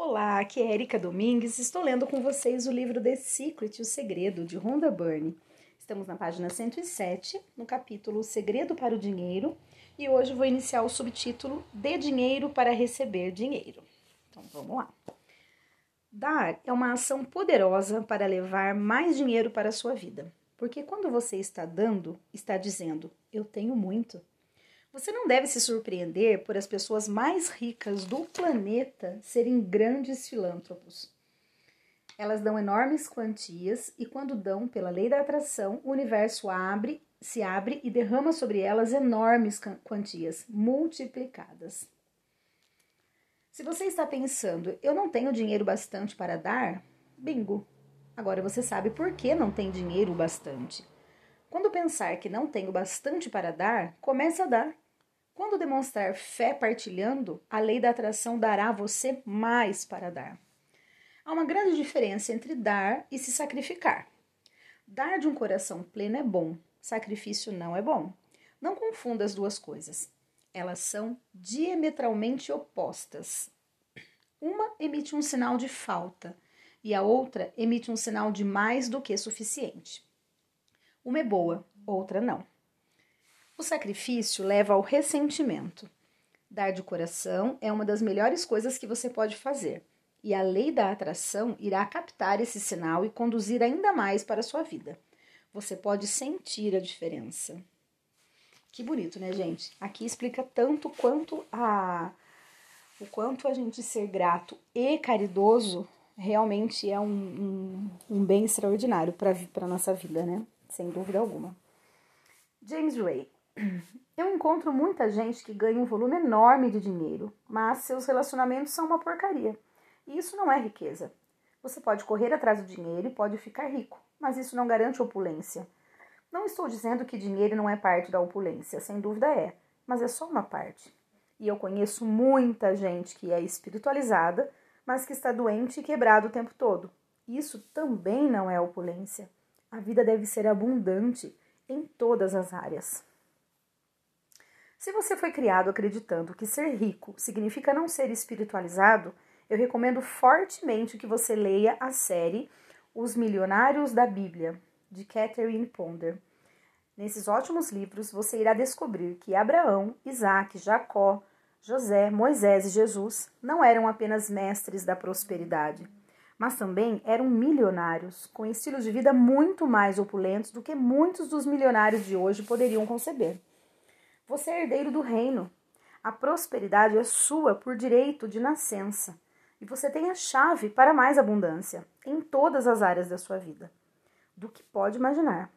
Olá, aqui é Erika Domingues. Estou lendo com vocês o livro The Secret, O Segredo, de Rhonda Byrne. Estamos na página 107, no capítulo Segredo para o Dinheiro, e hoje vou iniciar o subtítulo Dê dinheiro para receber dinheiro. Então vamos lá. Dar é uma ação poderosa para levar mais dinheiro para a sua vida, porque quando você está dando, está dizendo: Eu tenho muito. Você não deve se surpreender por as pessoas mais ricas do planeta serem grandes filântropos. Elas dão enormes quantias e quando dão pela lei da atração, o universo abre, se abre e derrama sobre elas enormes quantias multiplicadas. Se você está pensando, eu não tenho dinheiro bastante para dar, bingo. Agora você sabe por que não tem dinheiro bastante. Quando pensar que não tenho bastante para dar, comece a dar. Quando demonstrar fé partilhando, a lei da atração dará a você mais para dar. Há uma grande diferença entre dar e se sacrificar. Dar de um coração pleno é bom, sacrifício não é bom. Não confunda as duas coisas. Elas são diametralmente opostas. Uma emite um sinal de falta e a outra emite um sinal de mais do que suficiente. Uma é boa, outra não. O sacrifício leva ao ressentimento. Dar de coração é uma das melhores coisas que você pode fazer, e a lei da atração irá captar esse sinal e conduzir ainda mais para a sua vida. Você pode sentir a diferença. Que bonito, né, gente? Aqui explica tanto quanto a o quanto a gente ser grato e caridoso realmente é um, um, um bem extraordinário para a nossa vida, né? Sem dúvida alguma. James Ray. Eu encontro muita gente que ganha um volume enorme de dinheiro, mas seus relacionamentos são uma porcaria. E isso não é riqueza. Você pode correr atrás do dinheiro e pode ficar rico, mas isso não garante opulência. Não estou dizendo que dinheiro não é parte da opulência, sem dúvida é, mas é só uma parte. E eu conheço muita gente que é espiritualizada, mas que está doente e quebrado o tempo todo. Isso também não é opulência. A vida deve ser abundante em todas as áreas. Se você foi criado acreditando que ser rico significa não ser espiritualizado, eu recomendo fortemente que você leia a série Os Milionários da Bíblia, de Catherine Ponder. Nesses ótimos livros, você irá descobrir que Abraão, Isaac, Jacó, José, Moisés e Jesus não eram apenas mestres da prosperidade, mas também eram milionários, com estilos de vida muito mais opulentos do que muitos dos milionários de hoje poderiam conceber. Você é herdeiro do reino. A prosperidade é sua por direito de nascença. E você tem a chave para mais abundância em todas as áreas da sua vida, do que pode imaginar.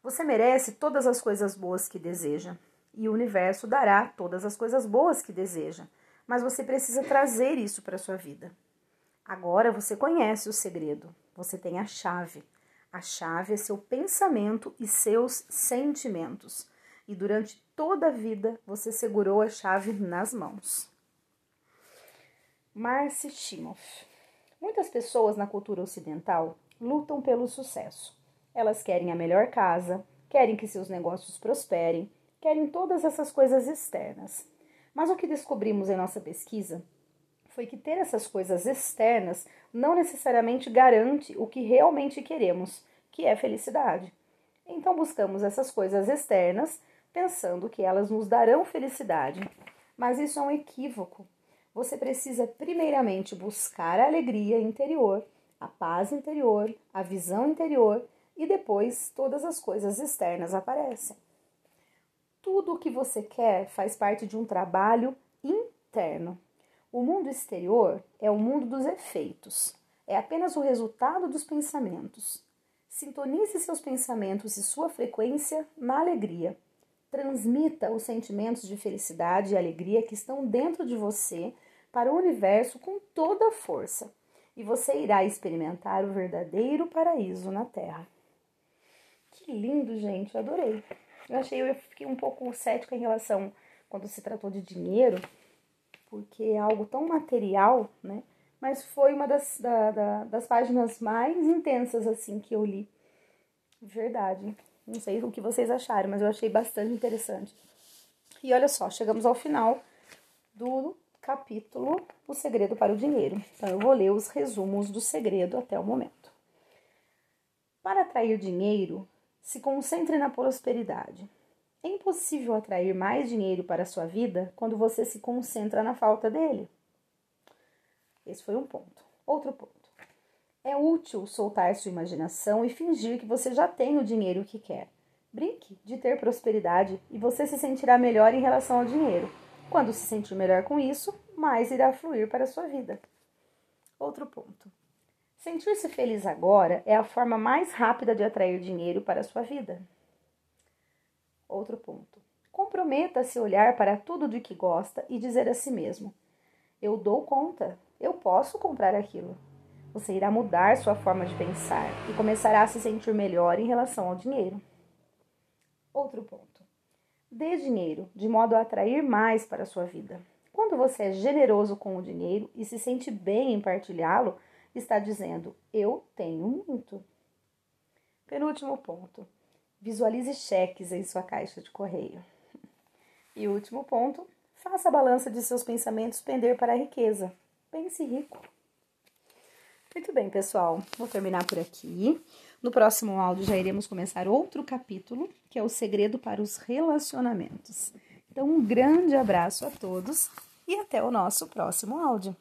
Você merece todas as coisas boas que deseja, e o universo dará todas as coisas boas que deseja, mas você precisa trazer isso para a sua vida. Agora você conhece o segredo, você tem a chave. A chave é seu pensamento e seus sentimentos e durante toda a vida você segurou a chave nas mãos. Marcy Timoth. Muitas pessoas na cultura ocidental lutam pelo sucesso. Elas querem a melhor casa, querem que seus negócios prosperem, querem todas essas coisas externas. Mas o que descobrimos em nossa pesquisa foi que ter essas coisas externas não necessariamente garante o que realmente queremos, que é felicidade. Então buscamos essas coisas externas pensando que elas nos darão felicidade. Mas isso é um equívoco. Você precisa, primeiramente, buscar a alegria interior, a paz interior, a visão interior e depois todas as coisas externas aparecem. Tudo o que você quer faz parte de um trabalho interno. O mundo exterior é o mundo dos efeitos, é apenas o resultado dos pensamentos. Sintonize seus pensamentos e sua frequência na alegria. Transmita os sentimentos de felicidade e alegria que estão dentro de você para o universo com toda a força, e você irá experimentar o verdadeiro paraíso na Terra. Que lindo, gente, adorei. Eu achei, eu fiquei um pouco cética em relação quando se tratou de dinheiro, porque é algo tão material, né? Mas foi uma das, da, da, das páginas mais intensas, assim, que eu li. Verdade. Não sei o que vocês acharam, mas eu achei bastante interessante. E olha só, chegamos ao final do capítulo O Segredo para o Dinheiro. Então, eu vou ler os resumos do segredo até o momento. Para atrair dinheiro, se concentre na prosperidade. É impossível atrair mais dinheiro para sua vida quando você se concentra na falta dele. Esse foi um ponto. Outro ponto. É útil soltar sua imaginação e fingir que você já tem o dinheiro que quer. Brinque de ter prosperidade e você se sentirá melhor em relação ao dinheiro. Quando se sentir melhor com isso, mais irá fluir para a sua vida. Outro ponto. Sentir-se feliz agora é a forma mais rápida de atrair dinheiro para a sua vida. Outro ponto. Comprometa-se a olhar para tudo de que gosta e dizer a si mesmo: Eu dou conta, eu posso comprar aquilo. Você irá mudar sua forma de pensar e começará a se sentir melhor em relação ao dinheiro. Outro ponto. Dê dinheiro de modo a atrair mais para a sua vida. Quando você é generoso com o dinheiro e se sente bem em partilhá-lo, está dizendo: Eu tenho muito. Penúltimo ponto. Visualize cheques em sua caixa de correio. E último ponto. Faça a balança de seus pensamentos pender para a riqueza. Pense rico. Muito bem, pessoal. Vou terminar por aqui. No próximo áudio já iremos começar outro capítulo, que é o segredo para os relacionamentos. Então, um grande abraço a todos e até o nosso próximo áudio.